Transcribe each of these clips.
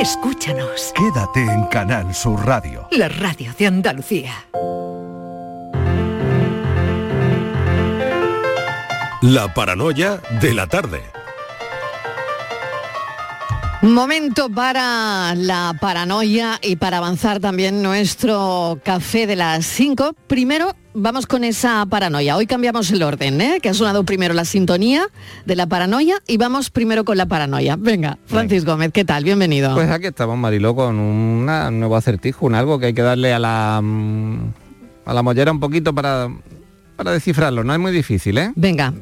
Escúchanos. Quédate en Canal Sur Radio. La radio de Andalucía. La paranoia de la tarde. Momento para la paranoia y para avanzar también nuestro café de las 5. Primero vamos con esa paranoia. Hoy cambiamos el orden, ¿eh? que ha sonado primero la sintonía de la paranoia y vamos primero con la paranoia. Venga, Francis Gómez, ¿qué tal? Bienvenido. Pues aquí estamos, Mariló, con un nuevo acertijo, un algo que hay que darle a la, mm, a la mollera un poquito para, para descifrarlo. No es muy difícil, ¿eh? Venga.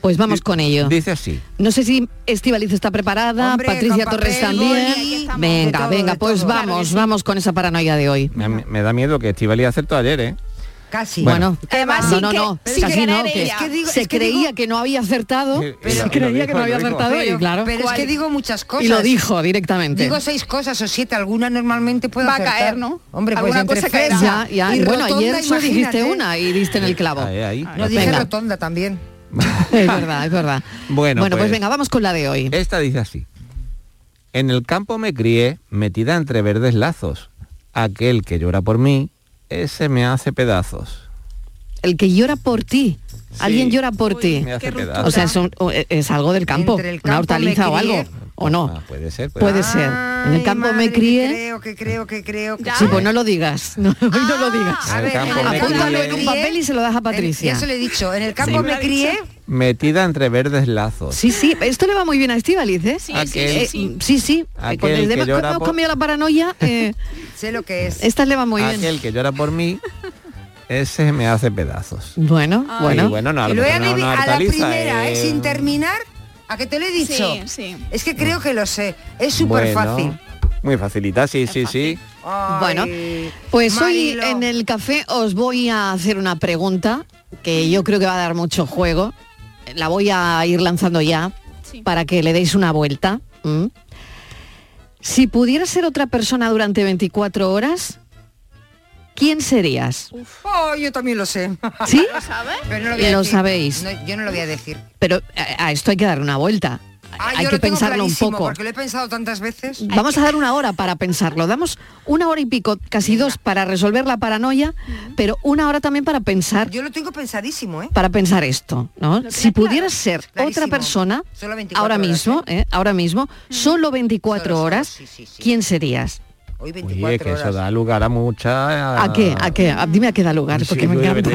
Pues vamos con ello. Dice así. No sé si Estivaliz está preparada, Hombre, Patricia Torres papel, también. estamos, venga, todo, venga, pues todo. vamos, Claro vamos con esa paranoia de hoy. Me, me da miedo que Estivali acertó ayer, ¿eh? Casi. Bueno, Además, no, no, que- no, casi no, que ella. Es que digo- se es que creía digo- que no había acertado, Pero- se creía dijo, que no había acertado y claro. pero es que digo muchas cosas. Y lo dijo directamente. Digo seis cosas o siete, alguna normalmente puedo Va a acertar. caer, ¿no? Hombre, pues entre cosa caerá. ya, ya. y Bueno, rotonda, ayer solo dijiste una y diste en el clavo. Ahí, ahí. No, dije Venga. rotonda también. Es verdad, es verdad. Bueno, pues, pues- venga, vamos con la de hoy. Esta dice así. En el campo me crié, metida entre verdes lazos. Aquel que llora por mí, ese me hace pedazos. El que llora por ti. Alguien llora por ti. O sea, es, un- es algo del campo, una hortaliza o algo. ¿O no? Ah, puede ser. puede Puede ser. ser. En el campo me madre, que crié. Creo, que creo, que creo. que. Sí, pues no lo digas. No, hoy no lo digas. A En el ver, campo en el me campo Apúntalo crié. en un papel y se lo das a Patricia. Ya se lo he dicho. En el campo me me ha crié. Metida entre verdes lazos. Sí, sí, esto le va muy bien a Estíbaliz, ¿eh? Sí, Aquel- sí, Eh, sí. sí, sí. Aquel Con el que que hemos por- cambiado la paranoia, eh, Sé lo que es. esta le va muy bien. Aquel que llora por mí, ese me hace pedazos. Bueno, Ah. Y bueno. bueno, no, Que no una a la primera, ¿eh? eh, sin terminar. ¿A que te lo he dicho? Sí, sí. Es que creo que lo sé. Es súper bueno, fácil. Muy facilita, sí, sí, sí. Bueno, Pues hoy en el café os voy a hacer una pregunta que yo creo que va a dar mucho juego. La voy a ir lanzando ya Sí. para que le deis una vuelta. Si pudieras ser otra persona durante 24 horas, ¿quién serías? Oh, yo también lo sé. ¿Sí? ¿Lo sabes? Pero no lo voy a Lo decir. sabéis. No, yo no lo voy a decir. Pero a, a esto hay que dar una vuelta. Ah, hay yo que lo tengo pensarlo un poco. Porque lo he pensado tantas veces. Vamos a dar una hora para pensarlo. Damos una hora y pico, casi dos, para resolver la paranoia, pero una hora también para pensar, Yo lo tengo pensadísimo, ¿eh? para pensar esto, ¿no? Si claro. pudieras ser Clarísimo. otra persona, Solo 24 ahora horas, mismo, ¿eh? ahora mismo, solo 24 Solo, solo, horas, sí, sí, sí. ¿quién serías? Hoy 24 Oye, que horas. eso da lugar a mucha... ¿A qué? ¿A qué? A- Dime a qué da lugar, porque Sí, me encanta.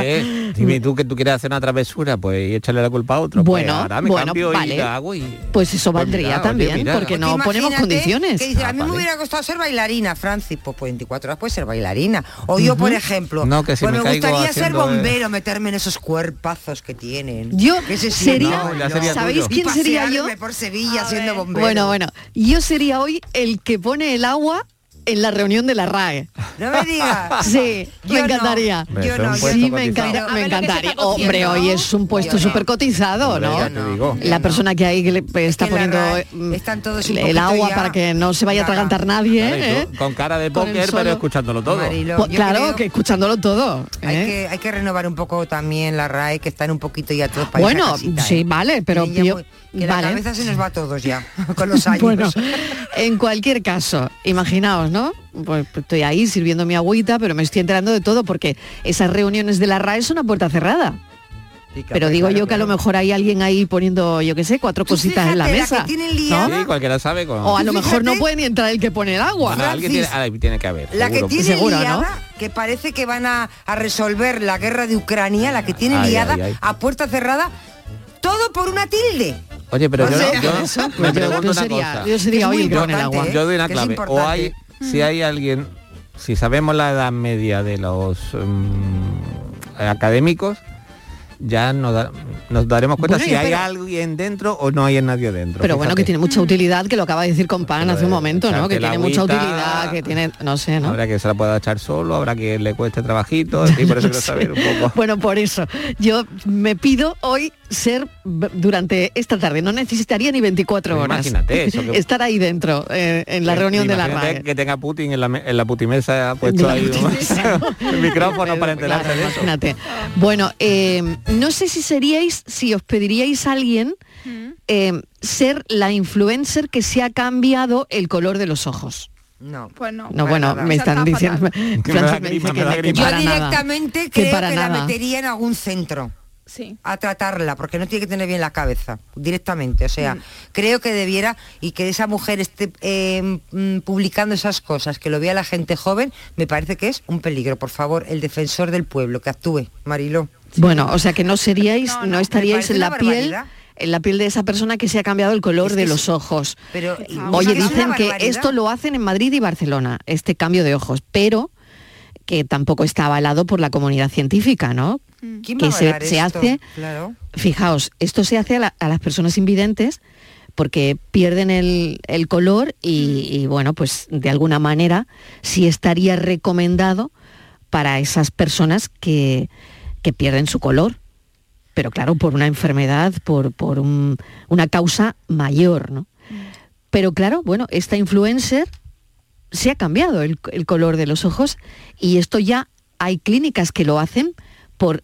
Dime tú que tú quieres hacer una travesura, pues y échale la culpa a otro. Bueno, pues ahora me bueno, cambio vale. y la hago y... Pues eso Pues valdría mira, oye, también, mira. porque Pues no ponemos condiciones. Que dice, Ah, a mí me vale. hubiera gustado ser bailarina, Francis. Pues 24 horas puede ser bailarina. O yo, por ejemplo, No, que si pues me gustaría ser eh, bombero, meterme en esos cuerpazos que tienen. Yo sí, sería, No, sería ¿sabéis quién sería yo? pasearme por Sevilla A siendo ver. bombero. Bueno, bueno, yo sería hoy el que pone el agua en la reunión de la RAE. No me digas. Sí, Yo me encantaría. Yo no, Sí, me, encanta- me encantaría. está. Hombre, hoy es un puesto súper cotizado, Hombre, ¿no? ya te digo. La persona que hay que le está que la poniendo RAE mm, están todos el agua ya para que no se vaya a atragantar nadie. Claro, ¿eh? Con cara de póker, pero escuchándolo todo. Marilo, Pues claro, creo que escuchándolo todo. Hay, ¿eh? que, hay que renovar un poco también la RAE, que están un poquito ya todos para Bueno, sí, ¿eh? vale, pero yo- muy- que vale. la cabeza se nos va a todos ya, con los años. Bueno, en cualquier caso, imaginaos, ¿no? Pues estoy ahí sirviendo mi agüita, pero me estoy enterando de todo porque esas reuniones de la RAE son a puerta cerrada. Pero digo claro, yo que a lo mejor hay alguien ahí poniendo, yo qué sé, cuatro cositas en la mesa. ¿no? Sí, cualquiera sabe. Con... O a lo mejor no puede ni entrar el que pone el agua. Bueno, alguien tiene, que haber. La que tiene Seguro, ¿no? liada, que parece que van a, a resolver la guerra de Ucrania, la que tiene Ay, liada ay, ay. a puerta cerrada, todo por una tilde. Oye, pero yo, sea, yo eso, me yo- pregunto una sería- cosa. yo sería hoy el agua. ¿eh? Yo doy una clave. O hay, si hay alguien, si sabemos la edad media de los mm, académicos, ya nos, da- nos daremos cuenta Bueno, si hay pero- alguien dentro o no hay nadie dentro. Pero bueno, que tiene mucha utilidad, que lo acaba de decir con pan Pero hace un momento, ¿no? Que tiene mucha utilidad, que tiene, no sé, ¿no? Habrá que se la pueda echar solo, habrá que le cueste trabajito, y por eso No quiero saber un poco. Bueno, por eso, yo me pido hoy ser durante esta tarde, no necesitaría ni 24 Pues horas. imagínate eso, que- Estar ahí dentro, eh, en la Eh, reunión de la RAE. que tenga Putin en la, en la putimesa puesto ahí el micrófono para Claro, enterarse de eso. imagínate. Bueno, eh, no sé si seríais, si os pediríais a alguien eh, ser la influencer que se ha cambiado el color de los ojos. No. Pues no. No, bueno, nada. me están está diciendo... Que me Francis dice que- que. Yo nada. directamente Que creo para que la metería en algún centro Sí. a tratarla, porque no tiene que tener bien la cabeza, directamente. O Mm. sea, creo que debiera, y que esa mujer esté eh, mm, publicando esas cosas, que lo vea la gente joven, me parece que es un peligro. Por favor, el defensor del pueblo, que actúe, Mariló. Bueno, o sea que no seríais, No, no, estaríais en la piel, barbaridad. en la piel de esa persona que se ha cambiado el color Es de los ojos. Pero. Oye, dicen que esto lo hacen en Madrid y Barcelona, este cambio de ojos, pero que tampoco está avalado por la comunidad científica, ¿no? ¿Quién va que a se, se esto? hace, Claro. fijaos, esto se hace a, la- a las personas invidentes porque pierden el, el color y, y, bueno, pues de alguna manera sí estaría recomendado para esas personas que, que pierden su color. Pero claro, por una enfermedad, por, por un- una causa mayor, ¿no? Pero claro, bueno, esta influencer se ha cambiado el, el color de los ojos y esto ya hay clínicas que lo hacen por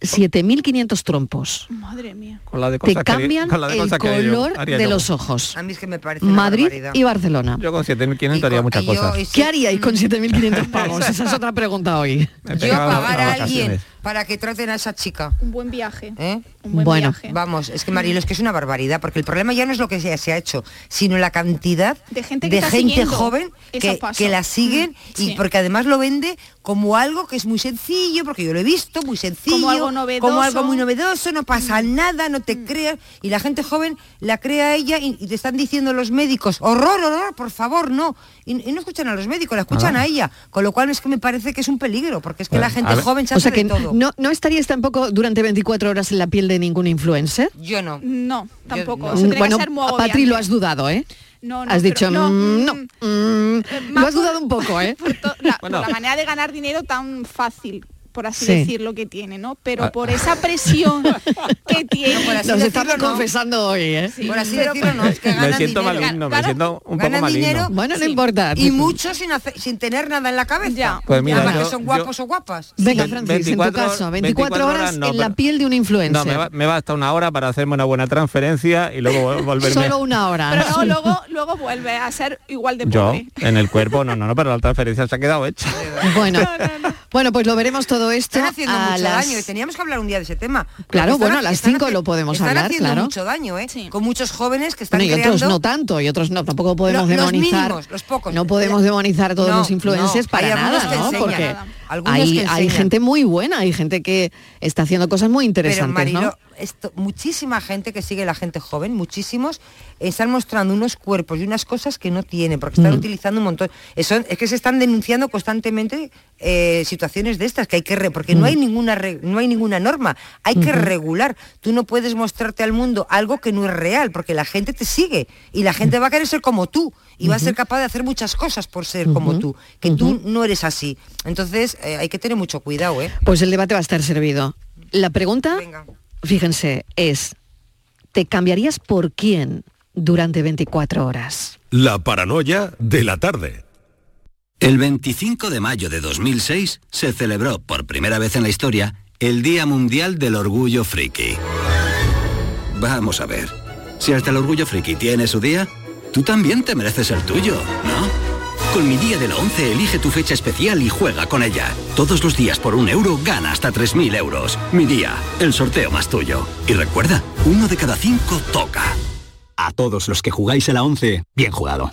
7.500 trompos. Madre mía. Con la de Te que- cambian con la de el cosas que yo color de yo. los ojos. A mí es que me parece Madrid y Barcelona. Yo con 7.500 haría muchas yo- cosas. sí, ¿Qué haríais con mm, 7.500 pavos? Esa es otra pregunta hoy. Yo pagar a alguien. Para que traten a esa chica. Un buen viaje. ¿eh? Un buen Bueno, viaje. Vamos, es que Marilo, es que es una barbaridad, porque el problema ya no es lo que se, se ha hecho, sino la cantidad De gente que está siguiendo. joven que, la siguen Mm, y sí. porque además lo vende como algo que es muy sencillo, porque yo lo he visto, muy sencillo, Como algo como algo muy novedoso, no pasa Mm. nada, no te creas, y la gente joven la crea a ella y, y te están diciendo los médicos, horror, horror, por favor, no, y, y no escuchan a los médicos, la escuchan Nada. a ella, con lo cual es que me parece que es un peligro, porque es que Bueno, la gente joven se O hace sea que de todo. No, no estaríais tampoco durante 24 horas en la piel de ningún influencer. Yo no. No, tampoco. no. Eso tiene bueno, que ser muy Patri lo has dudado, ¿eh? No, no, has dicho, no, "Mm, no, mm, mm". Eh, lo has por- dudado un poco, ¿eh? por to- la, Bueno. por la manera de ganar dinero tan fácil por así Sí. decirlo que tiene, ¿no? Pero Ah. por esa presión que tiene. por así Nos decirlo, estamos no. confesando hoy, ¿eh? Por así Pero- decirlo, no, es que Me siento dinero. maligno, me siento un poco maligno. dinero. Bueno, no importa. Y muchos sin, hacer- sin tener nada en la cabeza. Ya. Pues mira, Además yo- que son yo- guapos o guapas. Venga, Ve- Francis, en tu 24 caso, 24, 24 horas no, en la piel de un influencer. No, me va, me va hasta una hora para hacerme una buena transferencia y luego vol- volverme. Solo una hora. Pero no, luego, luego vuelve a ser igual de Yo, pobre. en el cuerpo, no, no, no, pero la transferencia se ha quedado hecha. Bueno, bueno, pues lo veremos todo esto Están haciendo a mucho las... daño y teníamos que hablar un día de ese tema. Claro, están bueno, a las están cinco haci- lo podemos están hablar, haciendo claro. mucho daño, ¿eh? Sí. Con muchos jóvenes que están Bueno, y creando... otros no tanto, y otros no, tampoco podemos los demonizar. mínimos, los pocos. No podemos demonizar a todos No, los influencers no, para nada, que ¿no? enseñan, Porque hay, que hay enseñan. gente muy buena, hay gente que está haciendo cosas muy Pero interesantes, Marilo, ¿no? esto, muchísima gente que sigue la gente joven, muchísimos, están mostrando unos cuerpos y unas cosas que no tienen, porque están Mm. utilizando un montón. Eso, es que se están denunciando constantemente eh, situaciones de estas, que hay que re- porque no Mm. hay ninguna re- no hay ninguna norma, hay que regular. Tú no puedes mostrarte al mundo algo que no es real, porque la gente te sigue y la gente va a querer ser como tú y va a ser capaz de hacer muchas cosas por ser como tú, que tú no eres así. Entonces eh, hay que tener mucho cuidado, ¿eh? Pues el debate va a estar servido. La pregunta, Venga. fíjense, es, ¿te cambiarías por quién durante 24 horas? La paranoia de la tarde. El 25 de mayo de 2006 se celebró por primera vez en la historia el Día Mundial del Orgullo Friki. Vamos a ver, si hasta el Orgullo Friki tiene su día, tú también te mereces el tuyo, ¿no? Con mi día de la 11 elige tu fecha especial y juega con ella. Todos los días por un euro gana hasta 3.000 euros. Mi día, el sorteo más tuyo. Y recuerda, uno de cada cinco toca. A todos los que jugáis a la 11, bien jugado.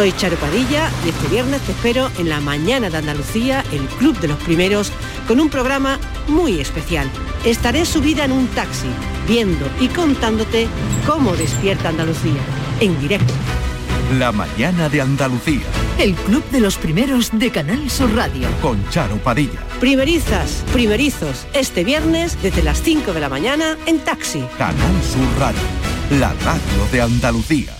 Soy Charo Padilla y este viernes te espero en la mañana de Andalucía, el Club de los Primeros, con un programa muy especial. Estaré subida en un taxi, viendo y contándote cómo despierta Andalucía, en directo. La mañana de Andalucía El Club de los Primeros de Canal Sur Radio. con Charo Padilla. Primerizas, primerizos, este viernes desde las 5 de la mañana en taxi. Canal Sur Radio, la radio de Andalucía.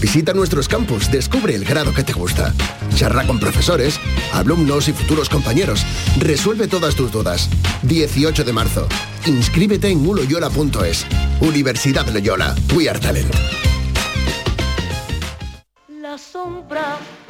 Visita nuestros campus, descubre el grado que te gusta. Charla con profesores, alumnos y futuros compañeros. Resuelve todas tus dudas. 18 de marzo. Inscríbete en uloyola.es. Universidad Loyola. We are talent. La sombra,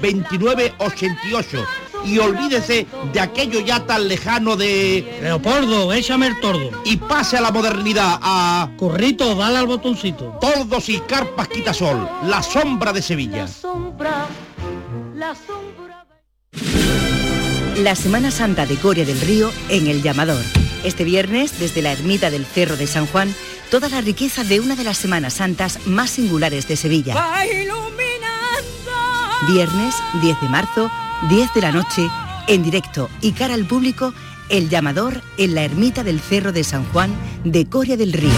29 88 y olvídese de aquello ya tan lejano de... Leopoldo, échame el tordo. Y pase a la modernidad, a... Corrito, dale al botoncito. Tordos y carpas quitasol, la sombra de Sevilla. La sombra, la sombra. La Semana Santa de Coria del Río en El Llamador. Este viernes, desde la ermita del Cerro de San Juan, toda la riqueza de una de las Semanas Santas más singulares de Sevilla. Viernes 10 de marzo, 10 de la noche, en directo y cara al público, El Llamador en la ermita del Cerro de San Juan de Coria del Río,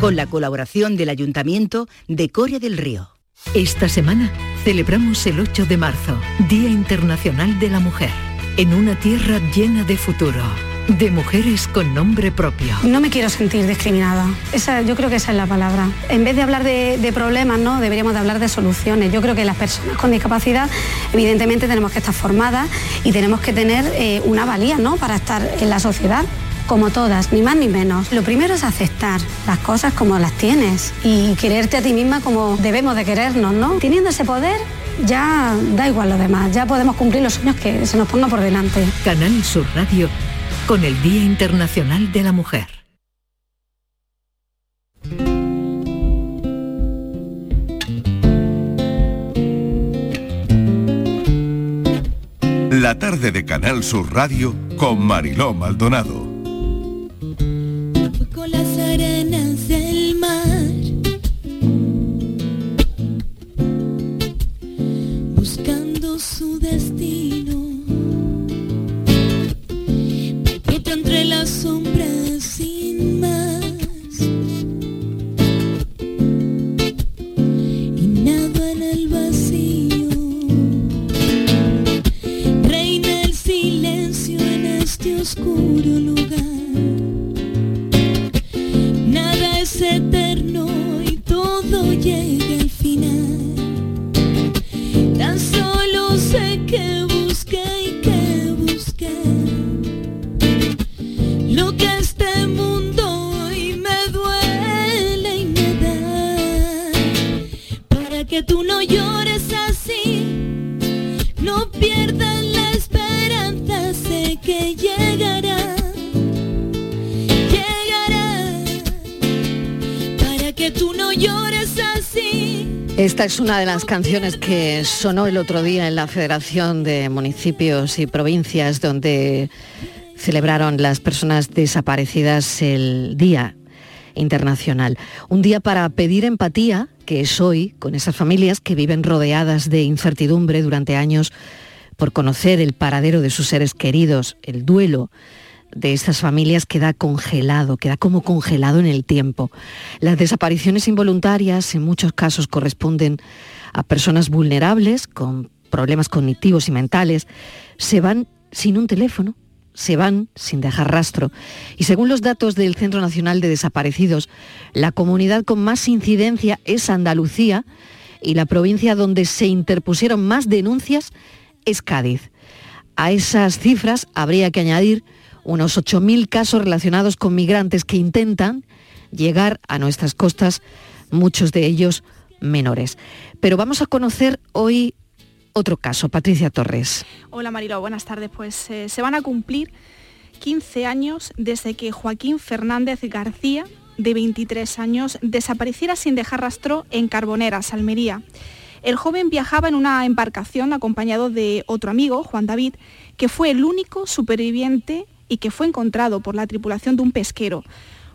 con la colaboración del Ayuntamiento de Coria del Río. Esta semana celebramos el 8 de marzo, Día Internacional de la Mujer, en una tierra llena de futuro, de mujeres con nombre propio. No me quiero sentir discriminada. Esa, yo creo que esa es la palabra. En vez de hablar de, de problemas, ¿no? deberíamos de hablar de soluciones. Yo creo que las personas con discapacidad, evidentemente, tenemos que estar formadas y tenemos que tener eh, una valía ¿no? para estar en la sociedad como todas, ni más ni menos. Lo primero es aceptar las cosas como las tienes y quererte a ti misma como debemos de querernos, ¿no? Teniendo ese poder, ya da igual lo demás, ya podemos cumplir los sueños que se nos ponga por delante. Canal Sur Radio con el Día Internacional de la Mujer. La tarde de Canal Sur Radio con Mariló Maldonado. Es una de las canciones que sonó el otro día en la Federación de Municipios y Provincias donde celebraron las personas desaparecidas el Día Internacional. Un día para pedir empatía, que es hoy, con esas familias que viven rodeadas de incertidumbre durante años por conocer el paradero de sus seres queridos, el duelo de estas familias queda congelado, queda como congelado en el tiempo. Las desapariciones involuntarias en muchos casos corresponden a personas vulnerables con problemas cognitivos y mentales. Se van sin un teléfono, se van sin dejar rastro. Y según los datos del Centro Nacional de Desaparecidos, la comunidad con más incidencia es Andalucía y la provincia donde se interpusieron más denuncias es Cádiz. A esas cifras habría que añadir unos 8.000 casos relacionados con migrantes que intentan llegar a nuestras costas, muchos de ellos menores. Pero vamos a conocer hoy otro caso. Patricia Torres. Hola Marilo, buenas tardes. Pues eh, se van a cumplir 15 años desde que Joaquín Fernández García, de 23 años, desapareciera sin dejar rastro en Carboneras, Almería. El joven viajaba en una embarcación acompañado de otro amigo, Juan David, que fue el único superviviente y que fue encontrado por la tripulación de un pesquero.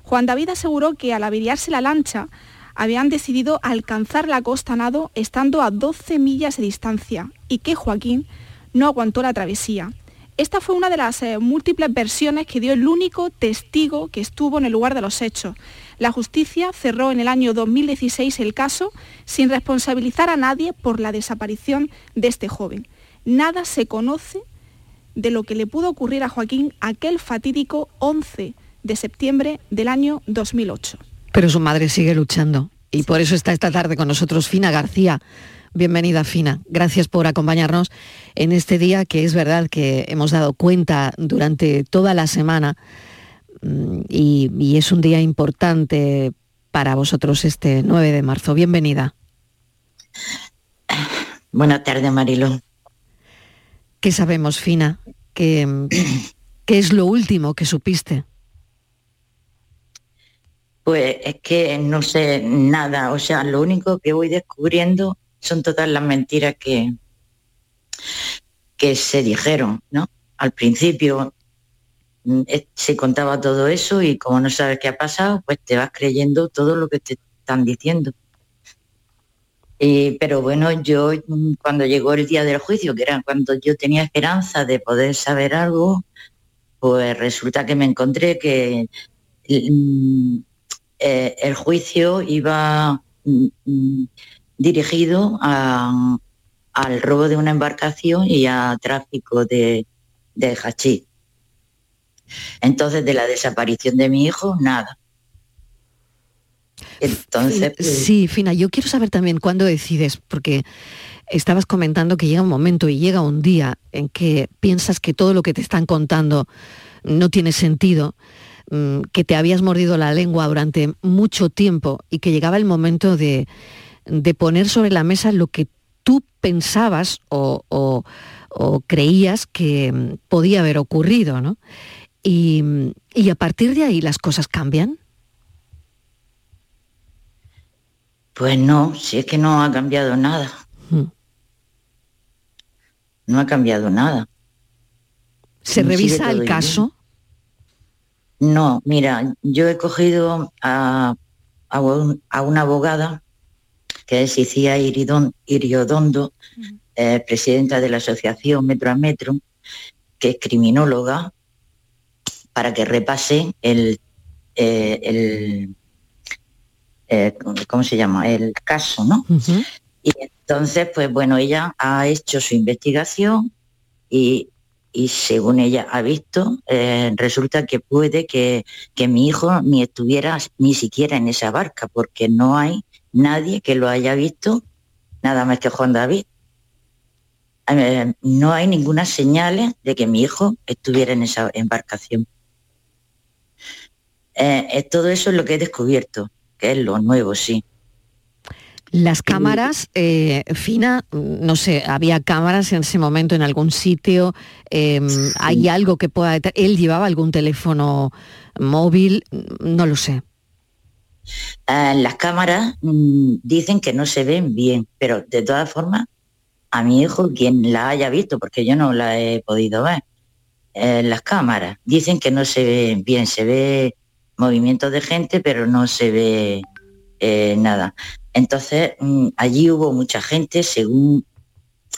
Juan David aseguró que al averiarse la lancha habían decidido alcanzar la costa nado estando a 12 millas de distancia y que Joaquín no aguantó la travesía. Esta fue una de las eh, múltiples versiones que dio el único testigo que estuvo en el lugar de los hechos. La justicia cerró en el año 2016 el caso sin responsabilizar a nadie por la desaparición de este joven. Nada se conoce de lo que le pudo ocurrir a Joaquín aquel fatídico 11 de septiembre del año 2008. Pero su madre sigue luchando y por eso está esta tarde con nosotros Fina García. Bienvenida Fina, gracias por acompañarnos en este día que es verdad que hemos dado cuenta durante toda la semana mm, y, y es un día importante para vosotros este 9 de marzo. Bienvenida. Buenas tardes, Marilo. ¿Qué sabemos, Fina? ¿Qué, ¿Qué es lo último que supiste? Pues es que no sé nada, o sea, lo único que voy descubriendo son todas las mentiras que, que se dijeron, ¿no? Al principio mm, eh, se contaba todo eso y como no sabes qué ha pasado, pues te vas creyendo todo lo que te están diciendo. Y, pero bueno, yo mm, cuando llegó el día del juicio, que era cuando yo tenía esperanza de poder saber algo, pues resulta que me encontré que mm, eh, el juicio iba mm, dirigido al robo de una embarcación y a tráfico de, de hachís. Entonces, de la desaparición de mi hijo, nada. Entonces, pues, Sí, Fina, yo quiero saber también cuándo decides, porque estabas comentando que llega un momento y llega un día en que piensas que todo lo que te están contando no tiene sentido, mm, que te habías mordido la lengua durante mucho tiempo y que llegaba el momento de, de poner sobre la mesa lo que tú pensabas o, o- o creías que mm, podía haber ocurrido, ¿no? Y, y a partir de ahí las cosas cambian. Pues no, si es que no ha cambiado nada. Mm. No ha cambiado nada. ¿Se revisa el caso? No, mira, yo he cogido a, a un- a una abogada que es Icía Iridon- Iriodondo, eh, presidenta de la asociación Metro a Metro, que es criminóloga, para que repase el, eh, el eh, ¿cómo se llama? El caso, ¿no? Y entonces, pues bueno, ella ha hecho su investigación y, y según ella ha visto, eh, resulta que puede que, que mi hijo ni estuviera ni siquiera en esa barca, porque no hay nadie que lo haya visto, nada más que Juan David. Eh, no hay ninguna señal de que mi hijo estuviera en esa embarcación. Eh, eh, todo eso es lo que he descubierto, que es lo nuevo, sí. Las cámaras, eh, Fina, no sé, había cámaras en ese momento en algún sitio, eh, hay algo que pueda... Él llevaba algún teléfono móvil, no lo sé. Eh, las cámaras mm, dicen que no se ven bien, pero de todas formas, a mi hijo, quien la haya visto, porque yo no la he podido ver, eh, las cámaras dicen que no se ve bien, se ve movimiento de gente, pero no se ve eh, nada. Entonces, mm, allí hubo mucha gente, según,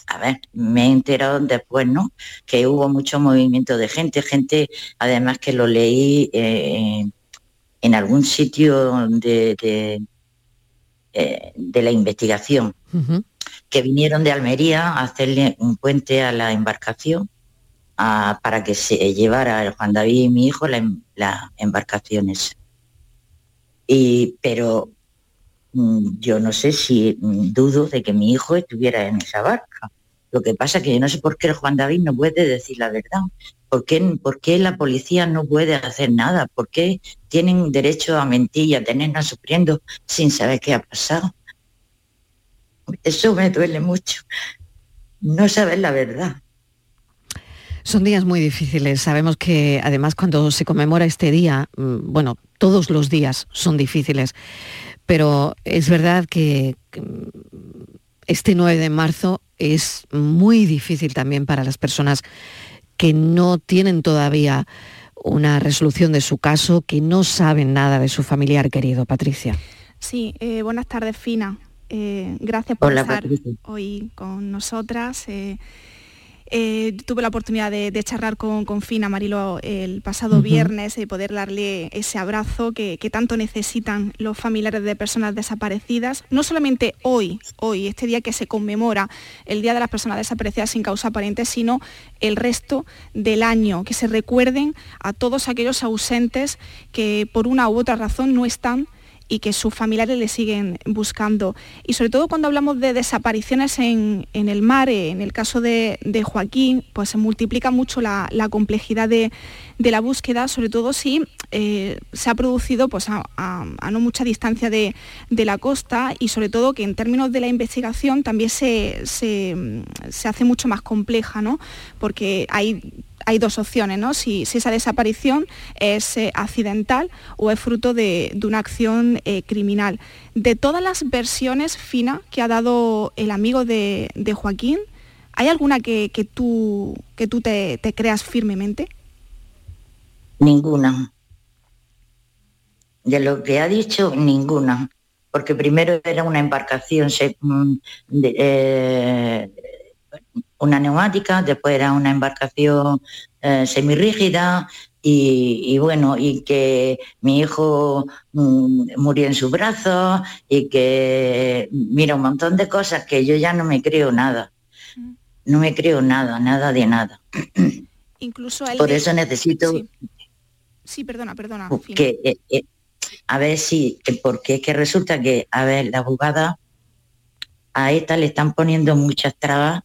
a ver, me he enterado después, ¿no? Que hubo mucho movimiento de gente, gente, además que lo leí eh, en algún sitio de, de, eh, de la investigación, que vinieron de Almería a hacerle un puente a la embarcación para que se llevara Juan David y mi hijo la, em- la embarcación esa. Y, pero mm, yo no sé si mm, dudo de que mi hijo estuviera en esa barca. Lo que pasa es que yo no sé por qué el Juan David no puede decir la verdad. ¿Por qué, por qué la policía no puede hacer nada? ¿Por qué tienen derecho a mentir y a tenernos sufriendo sin saber qué ha pasado? Eso me duele mucho. no sabes la verdad. Son días muy difíciles. Sabemos que además cuando se conmemora este día, mm, bueno, todos los días son difíciles, pero es verdad que mm, este 9 de marzo es muy difícil también para las personas que no tienen todavía una resolución de su caso, que no saben nada de su familiar querido. Patricia. Sí, eh, buenas tardes, Fina. Eh, gracias por Hola, estar Patricia. hoy con nosotras. Eh, eh, tuve la oportunidad de, de charlar con, con Fina Marilo el pasado viernes y poder darle ese abrazo que, que tanto necesitan los familiares de personas desaparecidas. No solamente hoy, hoy, este día que se conmemora el Día de las Personas Desaparecidas sin causa aparente, sino el resto del año, que se recuerden a todos aquellos ausentes que por una u otra razón no están y que sus familiares le siguen buscando. Y sobre todo cuando hablamos de desapariciones en, en el mar, eh, en el caso de, de Joaquín, pues se multiplica mucho la, la complejidad de, de la búsqueda, sobre todo si eh, se ha producido pues, a, a- no mucha distancia de, de la costa y sobre todo que en términos de la investigación también se, se, se hace mucho más compleja, ¿no? porque hay hay dos opciones, ¿no? Si, esa desaparición es eh, accidental o es fruto de, una acción eh, criminal. De todas las versiones finas que ha dado el amigo de, Joaquín, ¿hay alguna que, tú, que tú te, creas firmemente? Ninguna. De lo que ha dicho, ninguna. Porque primero era una embarcación, se- mm, eh, una neumática, después era una embarcación eh, semirrígida y, y bueno, y que mi hijo mm, murió en sus brazos y que, mira, un montón de cosas que yo ya no me creo nada. No me creo nada, nada de nada. Incluso él Por de- eso necesito Sí, Sí, perdona, perdona. Fina. que eh, eh, a ver si eh, porque es que resulta que a ver la abogada a esta le están poniendo muchas trabas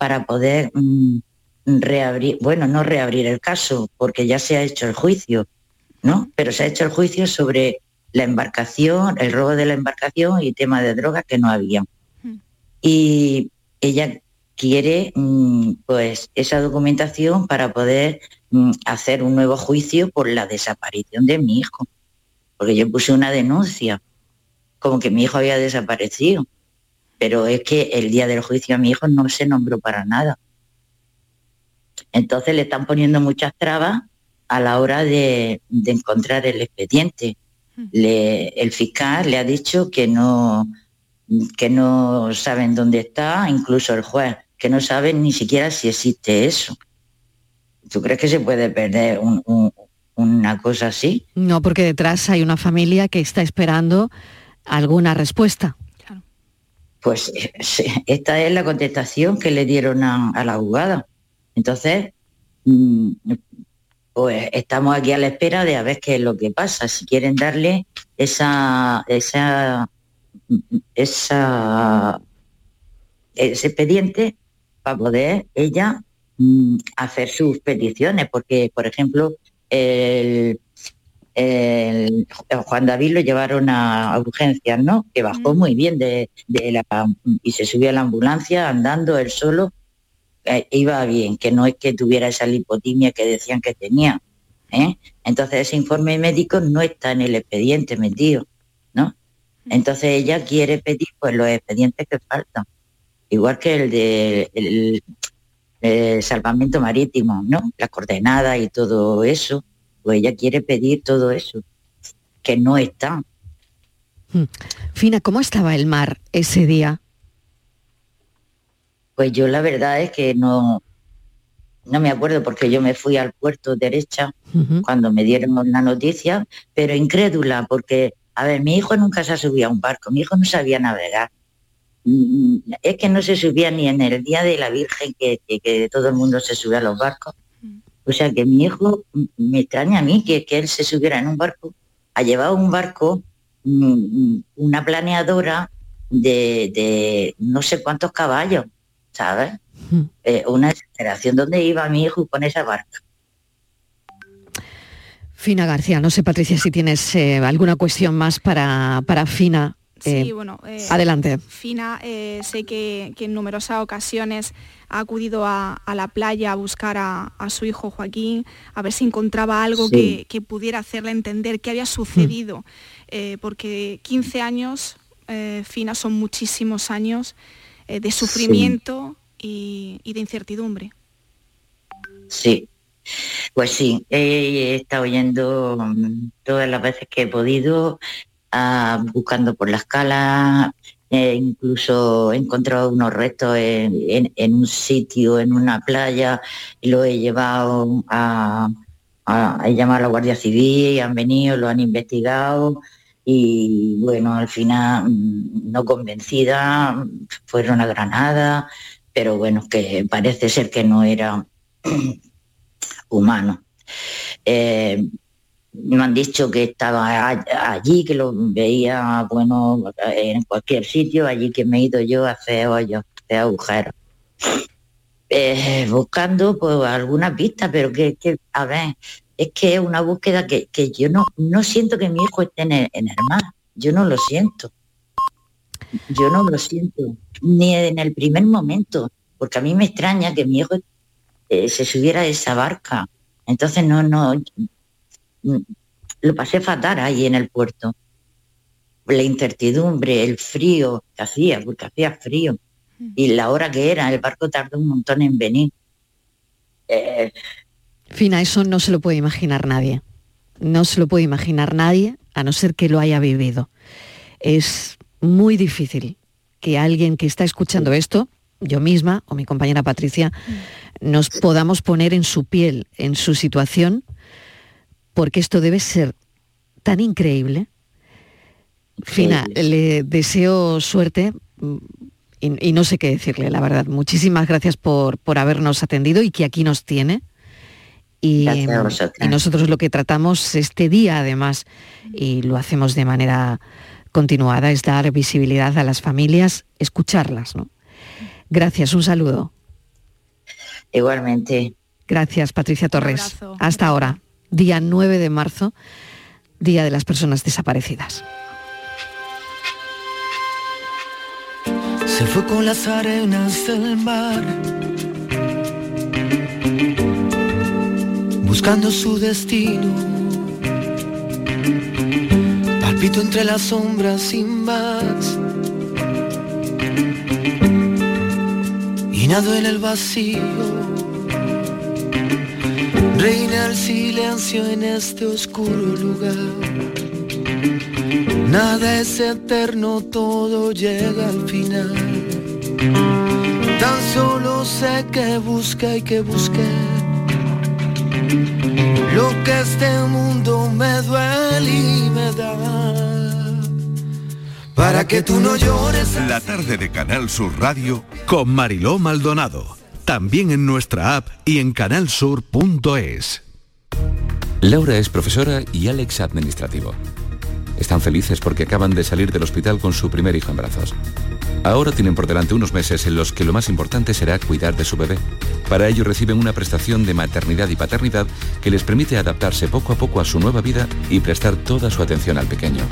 para poder mm, reabrir bueno no reabrir el caso porque ya se ha hecho el juicio no pero se ha hecho el juicio sobre la embarcación el robo de la embarcación y tema de drogas que no había. Y ella quiere mm, pues esa documentación para poder mm, hacer un nuevo juicio por la desaparición de mi hijo. Porque yo puse una denuncia como que mi hijo había desaparecido pero es que el día del juicio a mi hijo no se nombró para nada entonces le están poniendo muchas trabas a la hora de, de encontrar el expediente Le- el fiscal le ha dicho que no que no saben dónde está, incluso el juez, que no saben ni siquiera si existe eso. ¿Tú crees que se puede perder un- un- una cosa así? No, porque detrás hay una familia que está esperando alguna respuesta. Pues eh, esta es la contestación que le dieron a, la abogada. Entonces, mm, pues estamos aquí a la espera de a ver qué es lo que pasa. Si quieren darle esa, esa, esa ese expediente para poder ella mm, hacer sus peticiones, porque, por ejemplo, el, el- Juan David lo llevaron a, a urgencias, ¿no? Que bajó muy bien de, de la y se subió a la ambulancia andando él solo, eh, iba bien, que no es que tuviera esa lipotimia que decían que tenía. ¿eh? Entonces ese informe médico no está en el expediente metido, ¿no? Entonces ella quiere pedir pues los expedientes que faltan, igual que el de el, el salvamento marítimo, ¿no? Las coordenadas y todo eso, pues ella quiere pedir todo eso, que no está. Hmm. Fina, ¿cómo estaba el mar ese día? Pues yo la verdad es que no, no me acuerdo porque yo me fui al puerto derecha cuando me dieron la noticia, pero incrédula porque, a ver, mi hijo nunca se ha subido a un barco, mi hijo no sabía navegar. Mm, Es que no se subía ni en el Día de la Virgen, que, que- que todo el mundo se sube a los barcos. O sea que mi hijo, me extraña a mí que, que él se subiera en un barco. Ha llevado un barco, mm, mm, una planeadora de, de no sé cuántos caballos, ¿sabes? Eh, una desesperación donde iba mi hijo con esa barca. Fina García, no sé Patricia si tienes eh, alguna cuestión más para, para Fina. Eh, Sí, bueno, eh, adelante. Fina, eh, sé que, que en numerosas ocasiones ha acudido a, a la playa a buscar a, a su hijo Joaquín, a ver si encontraba algo Sí. que, que pudiera hacerle entender qué había sucedido, eh, porque 15 años, eh, Fina, son muchísimos años eh, de sufrimiento y, y de incertidumbre. Sí, pues sí, he estado yendo mm, todas las veces que he podido, ah, buscando por la escala, eh, incluso he encontrado unos restos en, un sitio, en una playa, y lo he llevado a, llamado a la Guardia Civil, y han venido, lo han investigado y bueno, al final mm, no convencida, fueron a Granada, pero bueno, que parece ser que no era humano. Eh, me han dicho que estaba allí, que lo veía, bueno, en cualquier sitio, allí que me he ido yo a hacer hoyos, a agujeros. Eh, buscando pues alguna pista, pero que, que, a ver, es que es una búsqueda que, que yo no, no siento que mi hijo esté en el, mar, yo no lo siento. Yo no lo siento, ni en el primer momento, porque a mí me extraña que mi hijo eh, se subiera a esa barca. Entonces no, no, lo pasé fatal ahí en el puerto. La incertidumbre, el frío que hacía, porque hacía frío. Y la hora que era, el barco tardó un montón en venir. Eh, Fina, eso no se lo puede imaginar nadie. No se lo puede imaginar nadie a no ser que lo haya vivido. Es muy difícil que alguien que está escuchando esto, yo misma o mi compañera Patricia, nos podamos poner en su piel, en su situación, porque esto debe ser tan increíble. Fina, le deseo suerte mm, y, y no sé qué decirle, la verdad. Muchísimas gracias por, por habernos atendido y que aquí nos tiene. Y, vosotras. y nosotros lo que tratamos este día, además, y lo hacemos de manera continuada, es dar visibilidad a las familias, escucharlas. ¿no? Gracias, un saludo. igualmente. Gracias, Patricia Torres. Hasta ahora, día 9 de marzo, Día de las Personas Desaparecidas. Se fue con las arenas del mar, buscando su destino. Palpito entre las sombras sin más. Y nado en el vacío. Reina el silencio en este oscuro lugar. Nada es eterno, todo llega al final. Tan solo sé que busca y que busqué. Lo que este mundo me duele y me da. Para que tú no llores. La tarde de Canal Sur Radio Con Mariló Maldonado. También en nuestra app y en canalsur.es. Laura es profesora y Alex administrativo. Están felices porque acaban de salir del hospital con su primer hijo en brazos. Ahora tienen por delante unos meses en los que lo más importante será cuidar de su bebé. Para ello reciben una prestación de maternidad y paternidad que les permite adaptarse poco a poco a su nueva vida y prestar toda su atención al pequeño.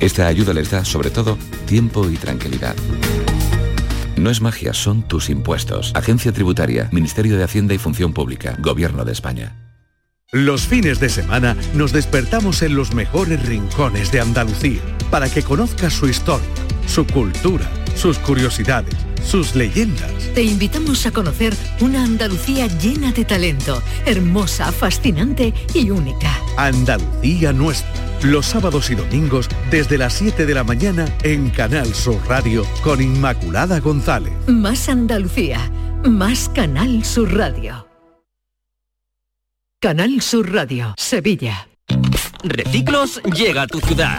Esta ayuda les da, sobre todo, tiempo y tranquilidad. No es magia, son tus impuestos. Agencia Tributaria, Ministerio de Hacienda y Función Pública, Gobierno de España. Los fines de semana nos despertamos en los mejores rincones de Andalucía para que conozcas su historia, su cultura, sus curiosidades, sus leyendas. Te invitamos a conocer una Andalucía llena de talento, hermosa, fascinante y única. Andalucía nuestra. Los sábados y domingos desde las 7 de la mañana en Canal Sur Radio con Inmaculada González. Más Andalucía, más Canal Sur Radio. Canal Sur Radio, Sevilla. Reciclos llega a tu ciudad.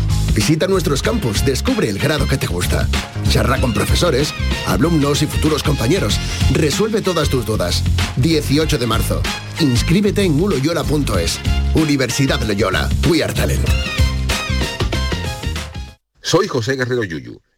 Visita nuestros campus, descubre el grado que te gusta. Charla con profesores, alumnos y futuros compañeros. Resuelve todas tus dudas. 18 de marzo. Inscríbete en uloyola.es. Universidad Loyola. We are talent. Soy José Guerrero Yuyu.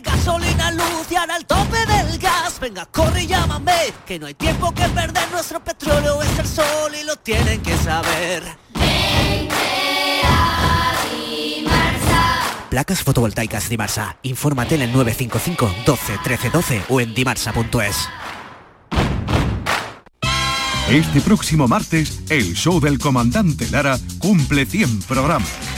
gasolina, luz y ahora el tope del gas, venga, corre y llámame, que no hay tiempo que perder, nuestro petróleo es el sol y lo tienen que saber. Placas fotovoltaicas Dimarsa. Infórmate en el 955 12 13 12 o en dimarsa.es. Este próximo martes, el show del comandante Lara cumple 100 programas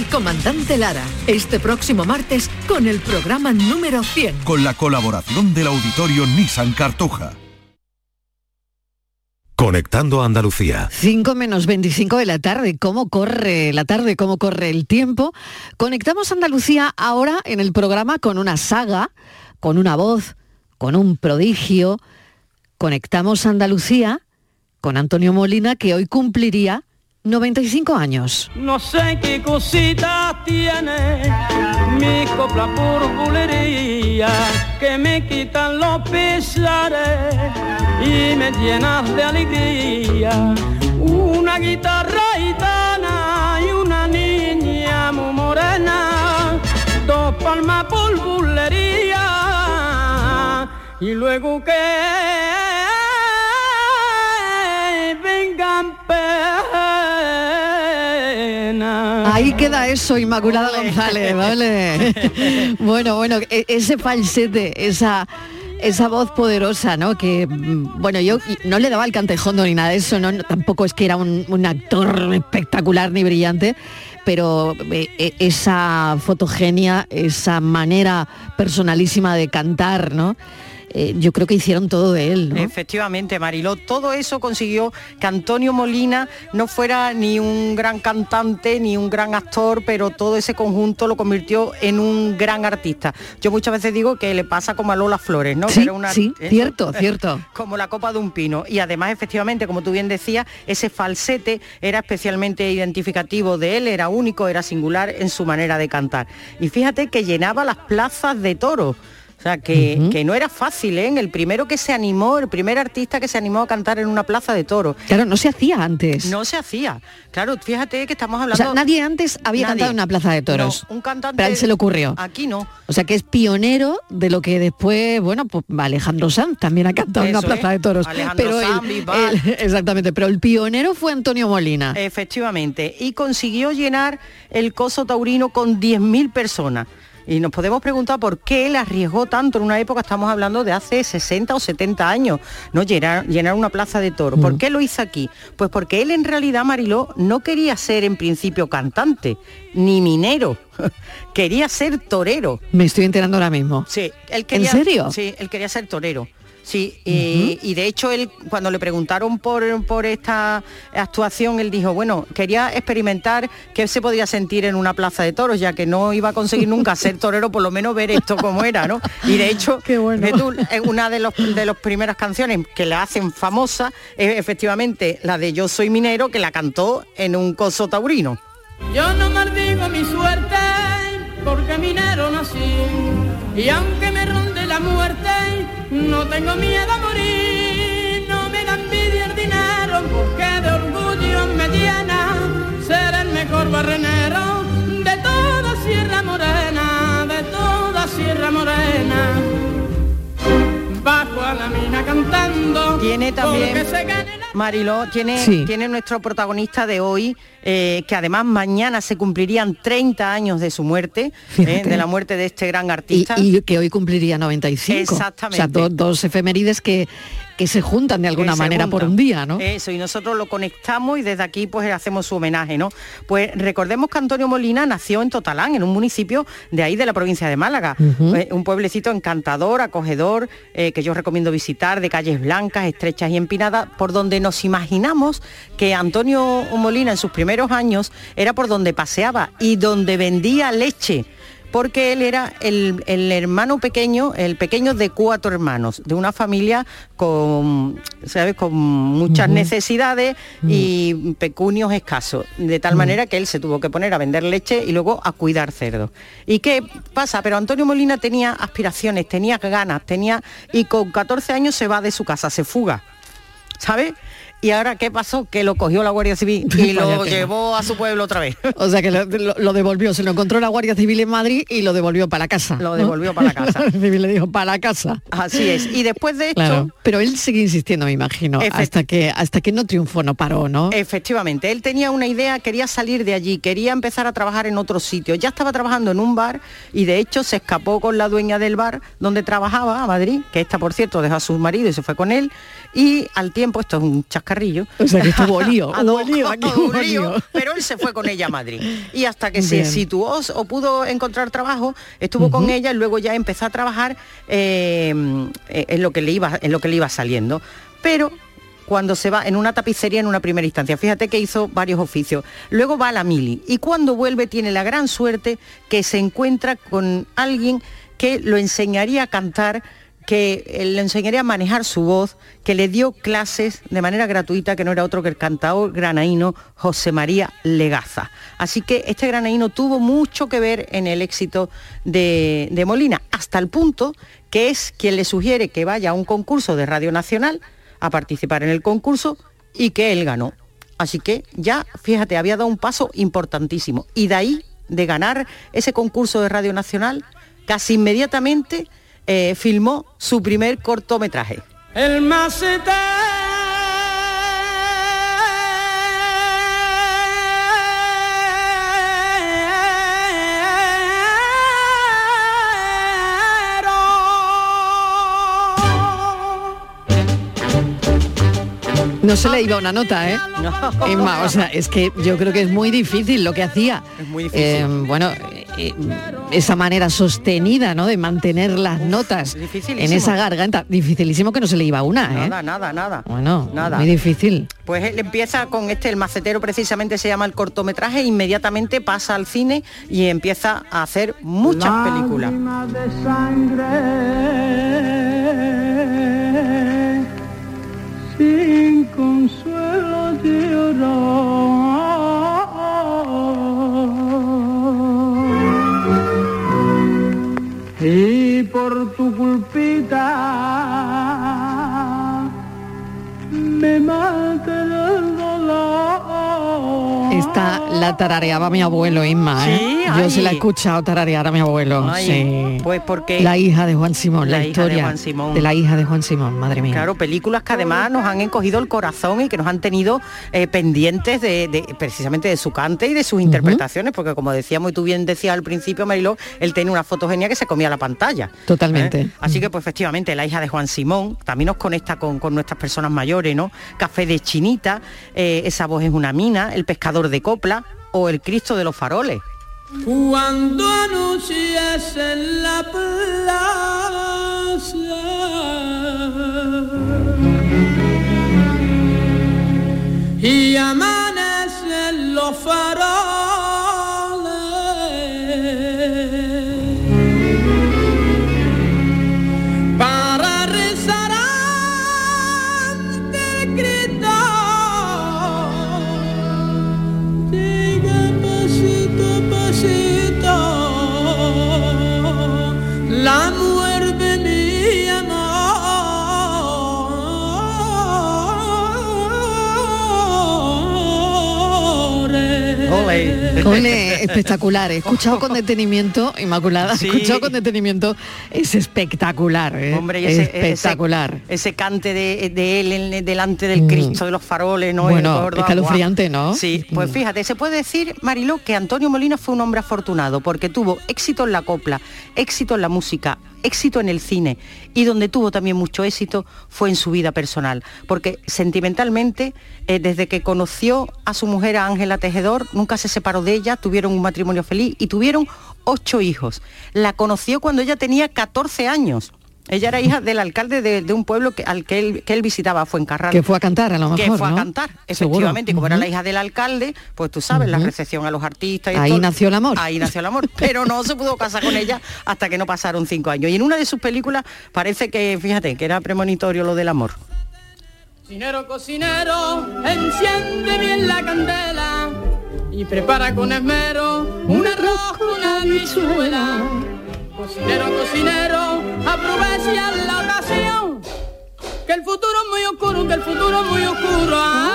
del comandante Lara, este próximo martes con el programa número 100. Con la colaboración del auditorio Nissan Cartuja. Conectando a Andalucía. 5 menos 25 de la tarde, ¿cómo corre la tarde? ¿Cómo corre el tiempo? Conectamos a Andalucía ahora en el programa con una saga, con una voz, con un prodigio. Conectamos a Andalucía con Antonio Molina, que hoy cumpliría 95 años. No sé qué cositas tiene mi copla por bulería que me quitan los pesares y me llenas de alegría. Una guitarra gitana y una niña muy morena, dos palmas por bulería y luego que Ahí queda eso, Inmaculada González, ¿vale? bueno, bueno, e- ese falsete, esa esa voz poderosa, ¿no? Que, mm, bueno, yo no le daba el cantejondo ni nada de eso, ¿no? Tampoco es que era un, un actor espectacular ni brillante, pero eh, eh, esa fotogenia, esa manera personalísima de cantar, ¿no? Eh, yo creo que hicieron todo de él, ¿no? Efectivamente, Mariló, todo eso consiguió que Antonio Molina no fuera ni un gran cantante ni un gran actor, pero todo ese conjunto lo convirtió en un gran artista. Yo muchas veces digo que le pasa como a Lola Flores, ¿no? Sí, era una- sí, eso, cierto, cierto. Como la copa de un pino. Y además, efectivamente, como tú bien decías, ese falsete era especialmente identificativo de él, era único, era singular en su manera de cantar. Y fíjate que llenaba las plazas de toros. O sea, que, que no era fácil, ¿eh? El primero que se animó, el primer artista que se animó a cantar en una plaza de toros. Claro, no se hacía antes. No se hacía. Claro, fíjate que estamos O hablando... sea, nadie antes había Nadie. cantado en una plaza de toros. No, un cantante... Pero a él se le ocurrió. Aquí no. O sea que es pionero de lo que después, bueno, pues Alejandro Sanz también ha cantado en una plaza es. de toros. Alejandro pero Sanz, el- exactamente, pero el pionero fue Antonio Molina. Efectivamente. Y consiguió llenar el coso taurino con 10.000 personas. Y nos podemos preguntar por qué él arriesgó tanto en una época, estamos hablando de hace 60 o 70 años, ¿no? Llenar, llenar una plaza de toros. ¿Por qué lo hizo aquí? Pues porque él en realidad, Mariló, no quería ser en principio cantante, ni minero, quería ser torero. Me estoy enterando ahora mismo. Sí, él quería, serio? Sí, él quería ser torero. Sí, y, y de hecho él cuando le preguntaron por, por esta actuación, él dijo, bueno, quería experimentar qué se podía sentir en una plaza de toros, ya que no iba a conseguir nunca ser torero, por lo menos ver esto como era, ¿no? Y de hecho, tú, eh, una de los de las primeras canciones que la hacen famosa es efectivamente la de Yo soy minero, que la cantó en un coso taurino. Yo no maldigo mi suerte porque minero nací y aunque me ronde la muerte no tengo miedo a morir. No me da envidia el dinero porque de orgullo me llena ser el mejor barrenero de toda Sierra Morena, de toda Sierra Morena. Bajo a la mina cantando. Tiene también, Mariló, tiene, Sí. tiene nuestro protagonista de hoy, eh, que además mañana se cumplirían 30 años de su muerte, eh, de la muerte de este gran Y, artista. y que hoy cumpliría 95. Exactamente. O sea, do- dos efemérides que, que se juntan de alguna manera por un día, ¿no? Eso, y nosotros lo conectamos y desde aquí pues hacemos su homenaje, ¿no? Pues recordemos que Antonio Molina nació en Totalán, en un municipio de ahí de la provincia de Málaga. Eh, un pueblecito encantador, acogedor, eh, que yo recomiendo visitar, de calles blancas, estrechas y empinadas, por donde nos imaginamos que Antonio Molina en sus primeros años era por donde paseaba y donde vendía leche porque él era el, el hermano pequeño, el pequeño de cuatro hermanos, de una familia con, ¿sabes? con muchas necesidades y pecunios escasos, de tal manera que él se tuvo que poner a vender leche y luego a cuidar cerdos. ¿Y qué pasa? Pero Antonio Molina tenía aspiraciones, tenía ganas, tenía y con 14 años se va de su casa, se fuga. ¿Sabes? Y ahora, ¿qué pasó? Que lo cogió la Guardia Civil y lo llevó a su pueblo otra vez. O sea que lo, lo- lo devolvió, se lo encontró la Guardia Civil en Madrid y lo devolvió para casa. Lo ¿no? devolvió para casa. La Guardia Civil le dijo, para casa. Así es. Y después de esto, Claro. Pero él sigue insistiendo, me imagino, Efect- hasta que, hasta que no triunfó, no paró, ¿no? Efectivamente, él tenía una idea, quería salir de allí, quería empezar a trabajar en otro sitio. Ya estaba trabajando en un bar y de hecho se escapó con la dueña del bar donde trabajaba, a Madrid, que esta por cierto dejó a su marido y se fue con él. Y al tiempo, esto es un chascarrillo. O sea que estuvo lío, a dos- lío, aquí hubo hubo lío, lío. pero él se fue con ella a Madrid. Y hasta que se situó o pudo encontrar trabajo, estuvo con ella y luego ya empezó a trabajar eh, en, lo que le iba, en lo que le iba saliendo. Pero cuando se va en una tapicería en una primera instancia. Fíjate que hizo varios oficios. Luego va a la mili y cuando vuelve tiene la gran suerte que se encuentra con alguien que lo enseñaría a cantar que le enseñaría a manejar su voz, que le dio clases de manera gratuita, que no era otro que el cantador granaíno José María Legaza. Así que este granaíno tuvo mucho que ver en el éxito de, de Molina, hasta el punto que es quien le sugiere que vaya a un concurso de Radio Nacional a participar en el concurso y que él ganó. Así que ya, fíjate, había dado un paso importantísimo. Y de ahí, de ganar ese concurso de Radio Nacional, casi inmediatamente eh, filmó su primer cortometraje. El No se le iba una nota, ¿eh? Emma, o sea, es que yo creo que es muy difícil lo que hacía. Es muy difícil. Eh, bueno, eh, esa manera sostenida, ¿no? De mantener las notas en esa garganta. Dificilísimo que no se le iba una, ¿eh? Nada, nada, nada. Bueno, Nada. muy difícil. Pues él empieza con este, el macetero precisamente se llama el cortometraje, inmediatamente pasa al cine y empieza a hacer muchas películas. Lágrimas de sangre sin consuelo llorar y por tu culpita me mata el dolor. Esta la tarareaba mi abuelo, Inma, ¿eh? Sí, Yo se la he escuchado tararear a mi abuelo. Ay, sí. Pues porque La hija de Juan Simón, la, La hija de historia Juan Simón. de la hija de Juan Simón, madre mía. Claro, películas que además nos han encogido el corazón y que nos han tenido eh, pendientes de, de- precisamente de su cante y de sus interpretaciones, porque como decíamos y tú bien decías al principio, Mariló, él tiene una fotogenia que se comía la pantalla. Totalmente. ¿eh? Así que pues efectivamente la hija de Juan Simón también nos conecta con, con nuestras personas mayores, ¿no? Café de Chinita, eh, esa voz es una mina, el pescador de copla o el Cristo de los faroles. Cuando anuncias en la plaza y amanecen los faroles Ole, espectacular. He escuchado con detenimiento, Inmaculada, he escuchado con detenimiento. Es espectacular, ¿eh? Hombre, ese, espectacular. Ese, ese cante de, de él delante del Cristo de los faroles, ¿no? En Bueno, Córdoba, escalofriante. ¿no? Sí, pues fíjate, se puede decir, Mariló, que Antonio Molina fue un hombre afortunado porque tuvo éxito en la copla, éxito en la música, éxito en el cine y donde tuvo también mucho éxito fue en su vida personal, porque sentimentalmente, eh, desde que conoció a su mujer, a Ángela Tejedor, nunca se separó de ella, tuvieron un matrimonio feliz y tuvieron ocho hijos. La conoció cuando ella tenía 14 años. Ella era hija del alcalde de, de un pueblo que, al que él, que él visitaba, Fuencarral. Que fue a cantar, a lo Que mejor, fue a cantar, efectivamente. Y como era la hija del alcalde, pues tú sabes, la recepción a los artistas. y Ahí todo. nació el amor. Ahí nació el amor. Pero no se pudo casar con ella hasta que no pasaron cinco años. Y en una de sus películas parece que, fíjate, que era premonitorio lo del amor. Cocinero, cocinero, enciende bien la candela y prepara con esmero un arroz con habichuela. Cocinero, cocinero, aprovecha la ocasión, que el futuro es muy oscuro, que el futuro es muy oscuro. Ay,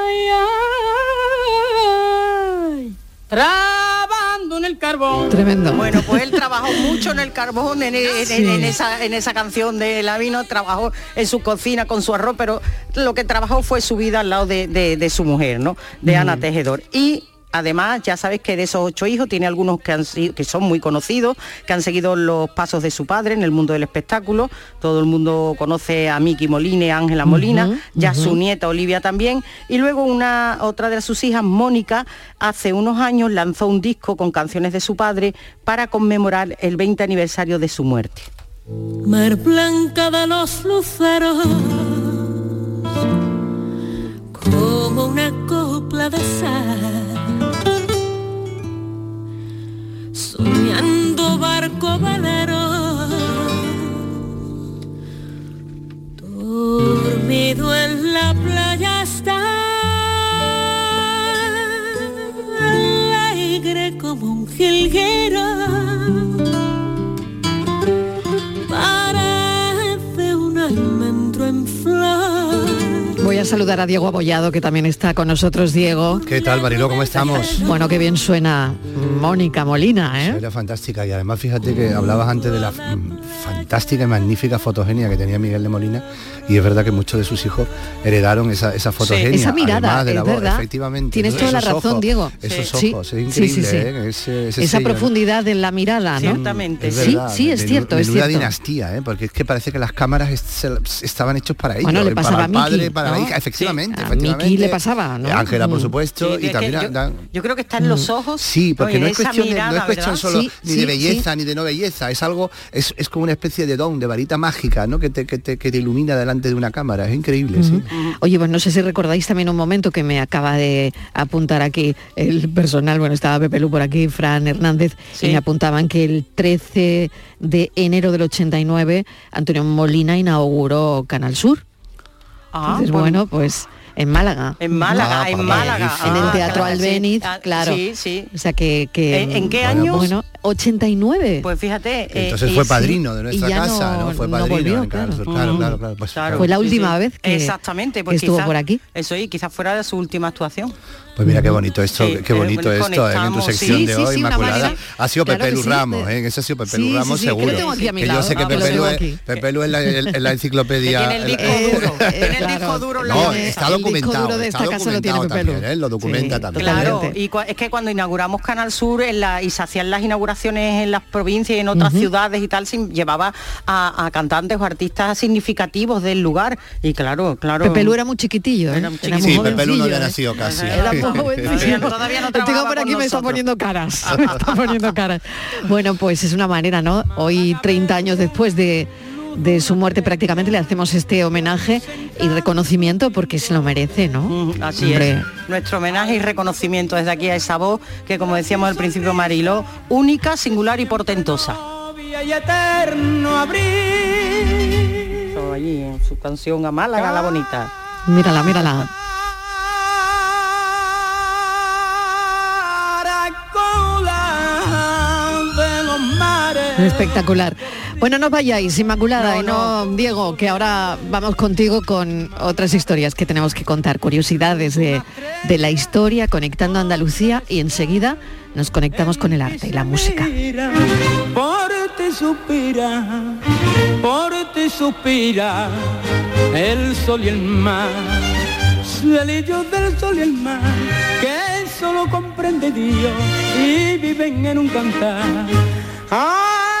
ay, ay, en el carbón. Tremendo. Bueno, pues él trabajó mucho en el carbón, en, en- en- Sí. en esa, en esa canción de La Vino, trabajó en su cocina con su arroz, pero lo que trabajó fue su vida al lado de, de- de su mujer, ¿no? De Ana Tejedor. Y Además, ya sabes que de esos ocho hijos tiene algunos que, han sido- que son muy conocidos, que han seguido los pasos de su padre en el mundo del espectáculo. Todo el mundo conoce a Miki Molina y a Ángela Molina, ya su nieta Olivia también. Y luego una otra de sus hijas, Mónica, hace unos años lanzó un disco con canciones de su padre para conmemorar el 20 aniversario de su muerte. Mar blanca de los luceros, como una copla de sal. Soñando barco velero, dormido en la playa está, alegre como un jilguero. Saludar a Diego Abollado, que también está con nosotros, Diego. ¿Qué tal, Mariló? ¿Cómo estamos? Bueno, qué bien suena Mónica Molina, ¿eh? Era fantástica y además fíjate que hablabas antes de la mm, fantástica y magnífica fotogenia que tenía Miguel de Molina y es verdad que muchos de sus hijos heredaron esa, esa fotogenia. Esa mirada, además de la es voz, verdad. efectivamente. Tienes toda la razón, ojos, Diego. Esos Sí. ojos, Sí, es sí, increíble, sí. ¿eh? Ese- ese Esa sello, ¿no? profundidad en la mirada, ¿no? Ciertamente. Es Sí, verdad, sí, es cierto, es cierto. dinastía, ¿eh? porque es que parece que las cámaras estaban hechos para ellos, Bueno, le eh, pasaba para a el padre, para la ¿no? Efectivamente, Sí, a efectivamente. Miki le pasaba, ¿no? Eh, Ángela, por Mm. supuesto, Sí, y también Yo creo que está en los ojos. Sí, porque oye, no es cuestión, de, no solo Sí, ni sí, de belleza sí. ni de no belleza, es algo, es, es como una especie de don, de varita mágica, ¿no? Que te, que te, que te ilumina delante de una cámara, es increíble, sí. Oye, pues no sé si recordáis también un momento que me acaba de apuntar aquí el personal, bueno, estaba Pepe Lu por aquí, Fran Hernández, y me apuntaban que el 13 de enero del 89 Antonio Molina inauguró Canal Sur. Ah, Entonces, bueno, pues en Málaga. En Málaga, en Málaga. En el Ah, Teatro claro, sí. Albéniz, Ah, claro. Sí, sí. O sea que... que ¿En- en qué bueno, años? Bueno, 89. Pues fíjate. eh, Entonces fue sí. padrino de nuestra casa, no- ¿no? Fue no padrino volvió, Canal Sur, claro. claro, claro, claro, pues, Claro, Fue la sí, última sí. vez que- Exactamente, que pues estuvo por aquí. Eso y quizás fuera de su última actuación. Pues mira qué bonito esto, Sí, qué eh, bonito esto ¿eh? en tu sección sí, de sí, hoy, sí, Inmaculada. manera- Ha sido claro Pepe que Lu sí, Ramos, ¿eh? Ese ha sido Pepe Lu sí, Ramos que seguro. tengo aquí a mi que yo sé que Ah, que Pepe Lu, es, aquí. Pepe Lu es la, el- en la enciclopedia. Que tiene el disco duro, tiene el disco duro No, está El disco documentado, duro de está esta casa lo tiene documentado Pepe Lu. también, ¿eh? Lo documenta también. Claro, y es que cuando inauguramos Canal Sur en la, y se hacían las inauguraciones en las provincias y en otras ciudades y tal, se llevaba a, a cantantes o artistas significativos del lugar. Y claro, claro. Pepe Lu era muy chiquitillo, ¿eh? Era muy Sí, Pepe Lu no había nacido casi. Todavía no trabajaba por aquí me está poniendo caras. Me está poniendo caras. Bueno, pues es una manera, ¿no? Hoy, 30 años después de, de su muerte prácticamente, le hacemos este homenaje y reconocimiento porque se lo merece, ¿no? Así Hombre, es. Nuestro homenaje y reconocimiento desde aquí a esa voz que, como decíamos al principio, Mariló, única, singular y portentosa. y eterno abril. Eso allí en su canción a Málaga, la bonita. Mírala, mírala. Espectacular. Bueno, no vayáis, Inmaculada, y no, Diego, que ahora vamos contigo con otras historias que tenemos que contar, curiosidades de, de la historia, conectando a Andalucía y enseguida nos conectamos con el arte y la música. Por ti suspira, por ti suspira el sol y el mar, suelillos del sol y el mar, que solo comprende Dios y viven en un cantar. Ay,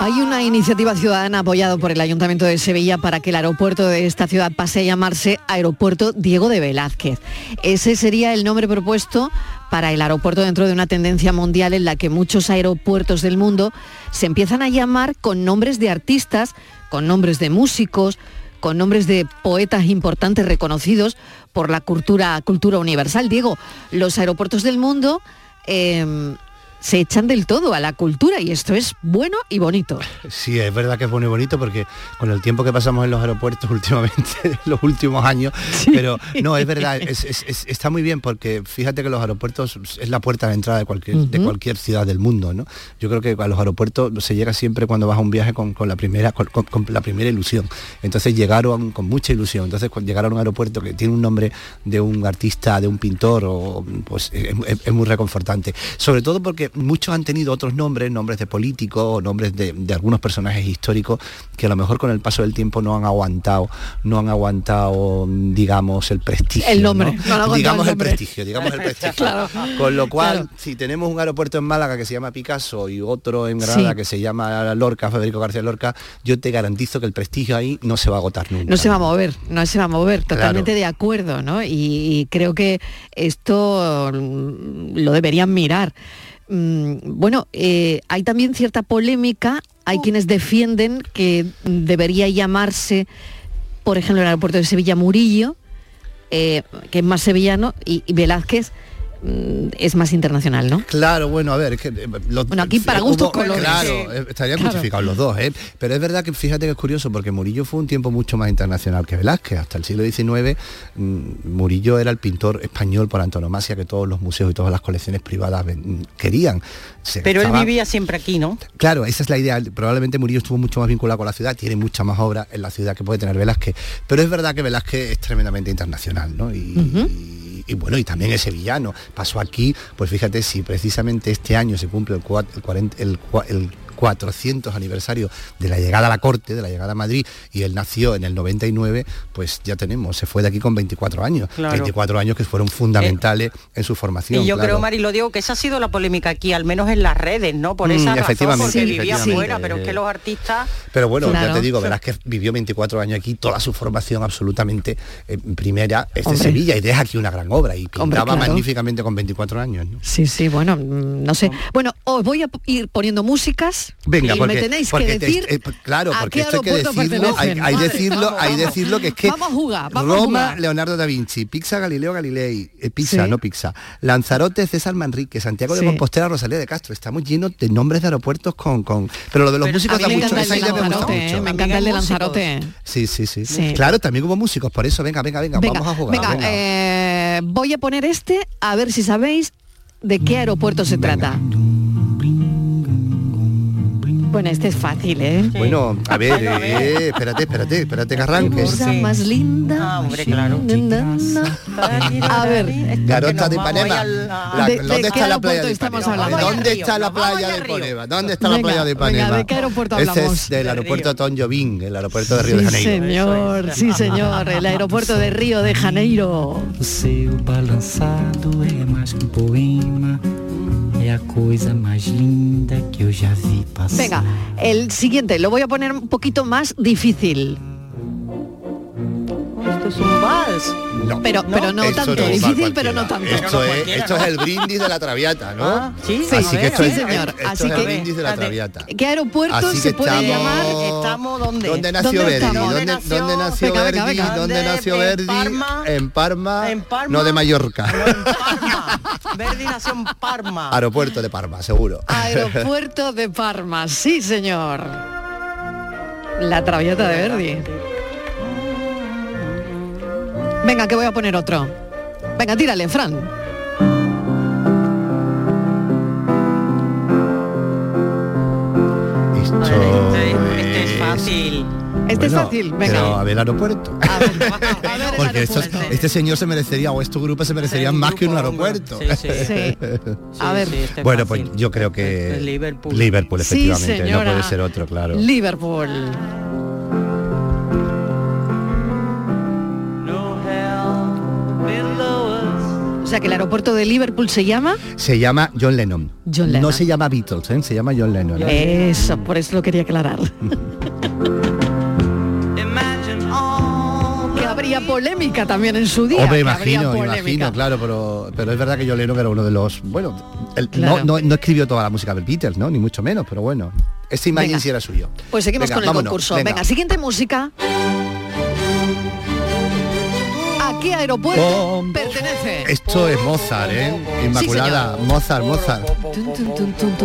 Hay una iniciativa ciudadana apoyada por el Ayuntamiento de Sevilla para que el aeropuerto de esta ciudad pase a llamarse Aeropuerto Diego de Velázquez. Ese sería el nombre propuesto para el aeropuerto dentro de una tendencia mundial en la que muchos aeropuertos del mundo se empiezan a llamar con nombres de artistas, con nombres de músicos, con nombres de poetas importantes reconocidos por la cultura, cultura universal. Diego, los aeropuertos del mundo em, se echan del todo a la cultura y esto es bueno y bonito. Sí, es verdad que es bueno y bonito porque con el tiempo que pasamos en los aeropuertos últimamente, en los últimos años, pero no, es verdad, es- es- es- está muy bien porque fíjate que los aeropuertos es la puerta de entrada de cualquier, de cualquier ciudad del mundo, ¿no? Yo creo que a los aeropuertos se llega siempre cuando vas a un viaje con, con la primera con, con- con la primera ilusión. Entonces llegaron con mucha ilusión. Entonces llegaron a un aeropuerto que tiene un nombre de un artista, de un pintor, o pues es, es- es muy reconfortante. Sobre todo porque muchos han tenido otros nombres, nombres de políticos o nombres de, de algunos personajes históricos que a lo mejor con el paso del tiempo no han aguantado, no han aguantado, digamos, el prestigio. El nombre, digamos el prestigio, digamos el prestigio. Claro. Con lo cual, Claro. si tenemos un aeropuerto en Málaga que se llama Picasso y otro en Granada Sí. que se llama Lorca, Federico García Lorca, yo te garantizo que el prestigio ahí no se va a agotar nunca. No se va a mover, no se va a mover, totalmente de acuerdo, ¿no? Y, y creo que esto lo deberían mirar. Mm, Bueno, eh, hay también cierta polémica, hay quienes defienden que debería llamarse, por ejemplo, el aeropuerto de Sevilla Murillo, eh, que es más sevillano, y, y Velázquez es más internacional, ¿no? Claro, bueno, a ver, es que eh, los- Bueno, aquí para gustos colores. Claro, eh, estarían Claro. justificados los dos, ¿eh? Pero es verdad que fíjate que es curioso porque Murillo fue un tiempo mucho más internacional que Velázquez. Hasta el siglo XIX mm, Murillo era el pintor español por antonomasia que todos los museos y todas las colecciones privadas ven- querían. Se Pero él vivía siempre aquí, ¿no? Claro, esa es la idea. Probablemente Murillo estuvo mucho más vinculado con la ciudad, tiene mucha más obra en la ciudad que puede tener Velázquez. Pero es verdad que Velázquez es tremendamente internacional, ¿no? Y, y- y bueno, y también es sevillano. Pasó aquí, pues fíjate, si precisamente este año se cumple el, cua- el 40 el el 400 aniversario de la llegada a la corte, de la llegada a Madrid, y él nació en el 99, pues ya tenemos, se fue de aquí con 24 años. Claro. 24 años que fueron fundamentales en su formación. Y yo claro. creo, Mari, lo digo, que esa ha sido la polémica aquí, al menos en las redes, ¿no? Por Mm, esa razón, efectivamente, porque sí, vivía efectivamente. afuera, pero es que los artistas... Pero bueno, Claro. ya te digo, verás que vivió 24 años aquí, toda su formación absolutamente eh, primera es de Hombre. Sevilla y deja aquí una gran obra y pintaba Hombre, claro. magníficamente con 24 años. ¿no? Sí, sí, bueno, mm, no sé. Bueno, os voy a ir poniendo músicas Venga, y porque, me tenéis porque que te- decir eh, claro, a porque esto hay que decirlo, hay, hay decirlo, vamos, hay decirlo que es que Vamos a jugar, vamos a Roma, jugar. Leonardo da Vinci, Pizza, Galileo Galilei, eh, Pisa, Sí. no Pizza, Lanzarote, César Manrique, Santiago de Sí. Compostela, Rosalía de Castro. Estamos llenos de nombres de aeropuertos con, con... Pero lo de los músicos a mí da mucho, esa de idea me gusta mucho. ¿eh? me encanta el de Lanzarote. Sí, sí, sí, Sí. Claro, también hubo músicos, por eso, venga, venga, venga, Venga, vamos a jugar. venga, venga. eh, voy a poner este a ver si sabéis de qué aeropuerto se trata. Bueno, este es fácil, ¿eh? Bueno, a ver, eh, espérate, espérate, espérate que arranque. Cosa más linda. Ah, hombre, claro. A ver, Garota de Ipanema. La- ¿De- de ¿Dónde qué está la playa aeropuerto de estamos Ipanema? hablando? ¿Dónde está la playa de Ipanema? ¿Dónde está la playa de Ipanema? ¿de qué aeropuerto Ese hablamos? es del aeropuerto Tom Jobim, el aeropuerto de Río de sí, Janeiro. señor, sí, señor, el aeropuerto de Río de Janeiro. A mais linda que eu já vi passar. Venga, el siguiente, lo voy a poner un poquito más difícil. Esto es un vals. No, Pero, pero no tanto, no, difícil, pero no tanto. Esto, es, esto es el brindis de la Traviata, ¿no? Ah, sí, Sí, Así que esto sí, es, señor. esto Así es que- el brindis de la Traviata. ¿Qué aeropuerto Así se que puede estamos- llamar? ¿Estamos dónde? ¿Dónde nació ¿Dónde Verdi? ¿Dónde, ¿Dónde dónde nació? Venga, Verdi? venga. ¿Dónde ¿Dónde? nació ¿En Verdi? Parma? En Parma. ¿En Parma? No de Mallorca. Verdi nació en Parma. Aeropuerto de Parma, seguro. Aeropuerto de Parma, sí señor. La traviata de Verdi. Venga, que voy a poner otro. Venga, tírale, Fran. Esto Este es fácil. Este es fácil, venga. Pero a ver aeropuerto. Porque estos- este señor se merecería, o estos grupos se merecerían más que un aeropuerto. Sí, sí. Sí. A ver. este bueno, pues yo creo que Liverpool. Liverpool, Sí, efectivamente, no puede ser otro, claro. Liverpool. O sea que el aeropuerto de Liverpool se llama Se llama John Lennon. John Lennon. No se llama Beatles, ¿eh? se llama John Lennon. Eso, por eso lo quería aclarar. que habría polémica también en su día. Hombre, imagino, imagino, claro, pero, pero es verdad que John Lennon era uno de los, bueno, Claro. no, no, no escribió toda la música de Beatles, ¿no? Ni mucho menos, pero bueno, esta imagen Venga. sí era suyo. Pues seguimos Venga, con el vámonos, concurso. venga. Venga. siguiente música. ¿A qué aeropuerto pertenece? Esto es Mozart, ¿eh? Inmaculada, Mozart, Mozart.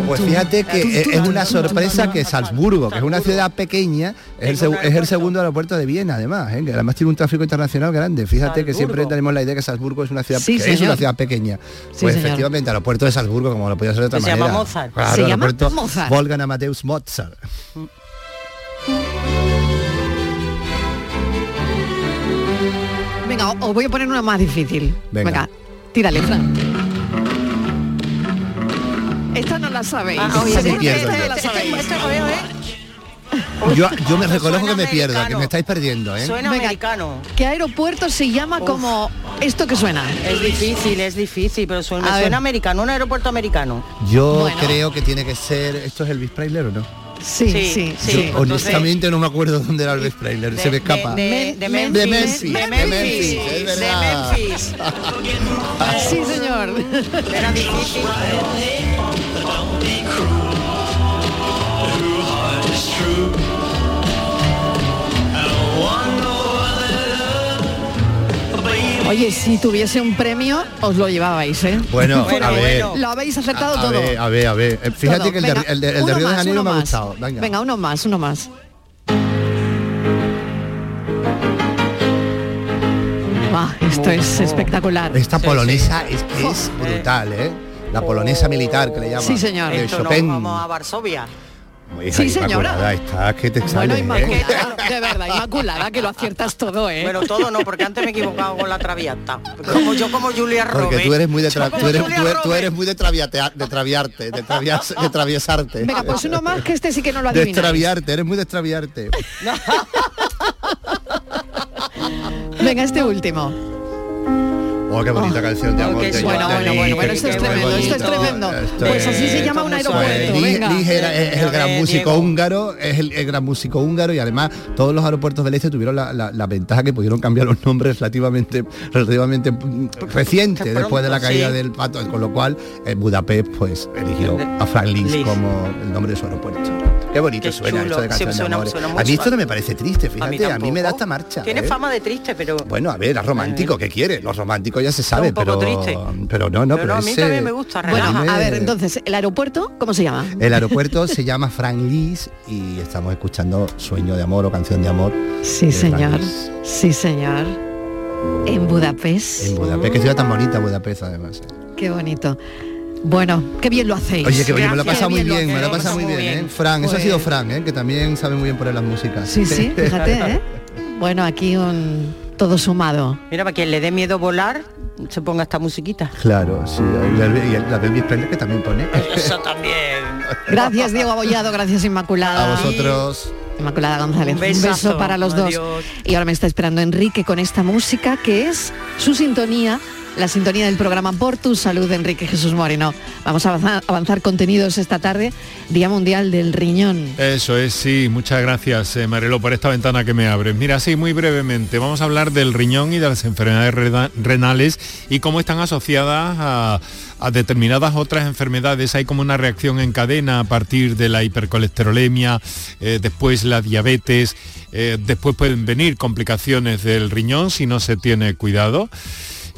Pues fíjate que es una sorpresa que Salzburgo, que es una ciudad pequeña, es el, seg- es el segundo aeropuerto de Viena, además, ¿eh? que además tiene un tráfico internacional grande. Fíjate que siempre tenemos la idea que Salzburgo es una ciudad Sí, que es una ciudad pequeña. Sí, pues señor. efectivamente, aeropuerto de Salzburgo, como lo podía ser de otra Se manera. llama Mozart. Claro, Se llama aeropuerto Mozart. Wolfgang Amadeus Mozart. Venga, os voy a poner una más difícil. Venga. tírale, Fran. Esta no la sabéis. Ah, yo. la sabéis. este- me reconozco que me pierdo, que americano. me estáis perdiendo, ¿eh? Suena Venga. americano. ¿Qué aeropuerto se llama como esto que suena? Es difícil, es difícil, pero suena, americano, un aeropuerto americano. Yo Bueno. creo que tiene que ser. ¿Esto es Elvis Presley o no? Sí, sí, Sí, sí. Yo, entonces- honestamente no me acuerdo dónde era Elvis Presley, se me escapa. De, de, de de Memphis. Memphis, De de Memphis. Memphis, es De. Memphis. Sí, señor. Era difícil. Oye, si tuviese un premio, os lo llevabais, ¿eh? Bueno, Bueno, a ver. Lo habéis acertado A todo. ver, a ver, a ver. Eh, Fíjate Todo. que el de, Venga, el de- el de uno Río de más, Janeiro uno me ha más. gustado. Venga. uno más, uno más. Ah, esto es espectacular. Esta polonesa es que es brutal, ¿eh? La polonesa militar que le llaman. Sí, señor. De Esto no, Chopin. vamos a Varsovia. Hija, Sí, señora. Inmaculada, Está que te Bueno, sale, ¿eh? De verdad, Inmaculada, que lo aciertas todo, ¿eh? Bueno, todo no, porque antes me he equivocado con la traviata. Como yo como Julia Porque Roberts. tú eres muy de tra- tú eres, tú eres- tú Roberts. eres muy de de traviarte, de, travias- de traviesarte. Venga, pues uno más que este sí que no lo de adivináis. extraviarte, eres muy de extraviarte. Venga, este último. Oh, qué bonita canción de Oh, amor. Bueno, bueno, bueno, bueno, esto es tremendo, esto es tremendo. Esto Pues así se llama un aeropuerto, venga. Es, el gran músico Diego. húngaro, es el, el gran músico húngaro y además todos los aeropuertos del este tuvieron la, la- la ventaja que pudieron cambiar los nombres relativamente relativamente mm, reciente después de la caída sí. del pato, con lo cual eh, Budapest pues eligió a Frank Liszt. como el nombre de su aeropuerto. Qué bonito Qué suena chulo. esto de Sí, canción de suena- amores. suena muy A mí esto no me parece triste, fíjate, a mí, me da esta marcha. Tiene ¿eh? fama de triste, pero... Bueno, a ver, es romántico, ¿qué quiere? Los románticos ya se sabe, un poco pero triste. pero no, no, Pero pero a mí ese- también me gusta, Bueno, relaja. a ver, entonces, ¿el aeropuerto cómo se llama? El aeropuerto se llama Frank Liszt y estamos escuchando Sueño de amor o Canción de amor Sí, señor. Sí, señor. En Budapest. en Budapest. Qué ciudad tan bonita Budapest además. ¿eh? Qué bonito. Bueno, qué bien lo hacéis. Oye, que oye, me lo Qué pasado muy bien, me lo hacéis. pasado muy bien, ¿eh? Fran, eso ha sido Fran, ¿eh? que también sabe muy bien poner las músicas. Sí, sí, fíjate, ¿eh? Bueno, aquí un todo sumado. Mira, para quien le dé miedo volar, se ponga esta musiquita. Claro, sí, y el- y el- la de Elvis Presley que también pone. Eso también. Gracias, Diego Abollado, gracias, Inmaculada. A vosotros. Inmaculada González. Un beso para los dos. Y ahora me está esperando Enrique con esta música que es su sintonía, la sintonía del programa Por tu Salud, Enrique Jesús Moreno. Vamos a avanzar, contenidos esta tarde, Día Mundial del Riñón. Eso es, sí, muchas gracias eh, por esta ventana que me abres. Mira, sí, muy brevemente, vamos a hablar del riñón y de las enfermedades renales y cómo están asociadas a, a determinadas otras enfermedades. Hay como una reacción en cadena a partir de la hipercolesterolemia, eh, después la diabetes, eh, después pueden venir complicaciones del riñón si no se tiene cuidado.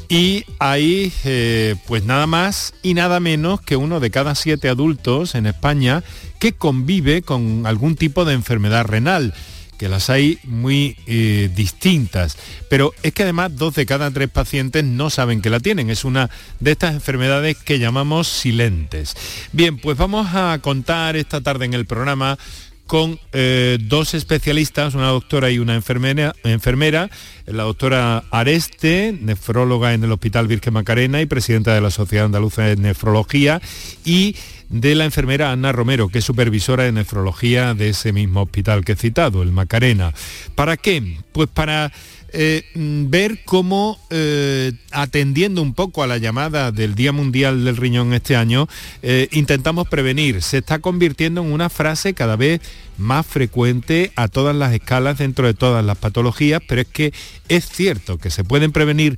Y hay eh, pues nada más y nada menos que uno de cada siete adultos en España que convive con algún tipo de enfermedad renal que las hay muy eh, distintas. Pero es que además dos de cada tres pacientes no saben que la tienen. Es una de estas enfermedades que llamamos silentes. Bien, pues vamos a contar esta tarde en el programa con eh, dos especialistas, una doctora y una enfermera, enfermera, la doctora Areste, nefróloga en el Hospital Virgen Macarena y presidenta de la Sociedad Andaluza de Nefrología, y de la enfermera Ana Romero, que es supervisora de nefrología de ese mismo hospital que he citado, el Macarena. ¿Para qué? Pues para eh, mm, ver cómo, eh, atendiendo un poco a la llamada del Día Mundial del Riñón este año, eh, intentamos prevenir. Se está convirtiendo en una frase cada vez más frecuente a todas las escalas dentro de todas las patologías, pero es que es cierto que se pueden prevenir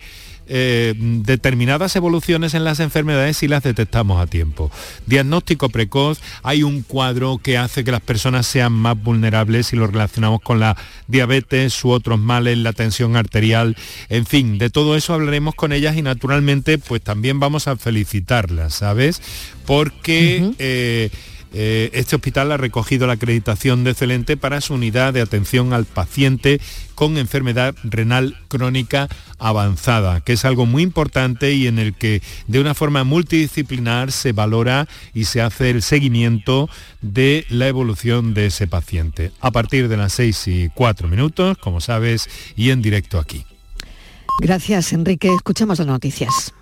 eh, determinadas evoluciones en las enfermedades si las detectamos a tiempo. Diagnóstico precoz, hay un cuadro que hace que las personas sean más vulnerables si lo relacionamos con la diabetes u otros males, la tensión arterial, en fin, de todo eso hablaremos con ellas y naturalmente pues también vamos a felicitarlas, ¿sabes? Porque... Eh, este hospital ha recogido la acreditación de excelente para su unidad de atención al paciente con enfermedad renal crónica avanzada, que es algo muy importante y en el que de una forma multidisciplinar se valora y se hace el seguimiento de la evolución de ese paciente. A partir de las 6 y 4 minutos, como sabes, y en directo aquí. Gracias, Enrique. Escuchamos las noticias.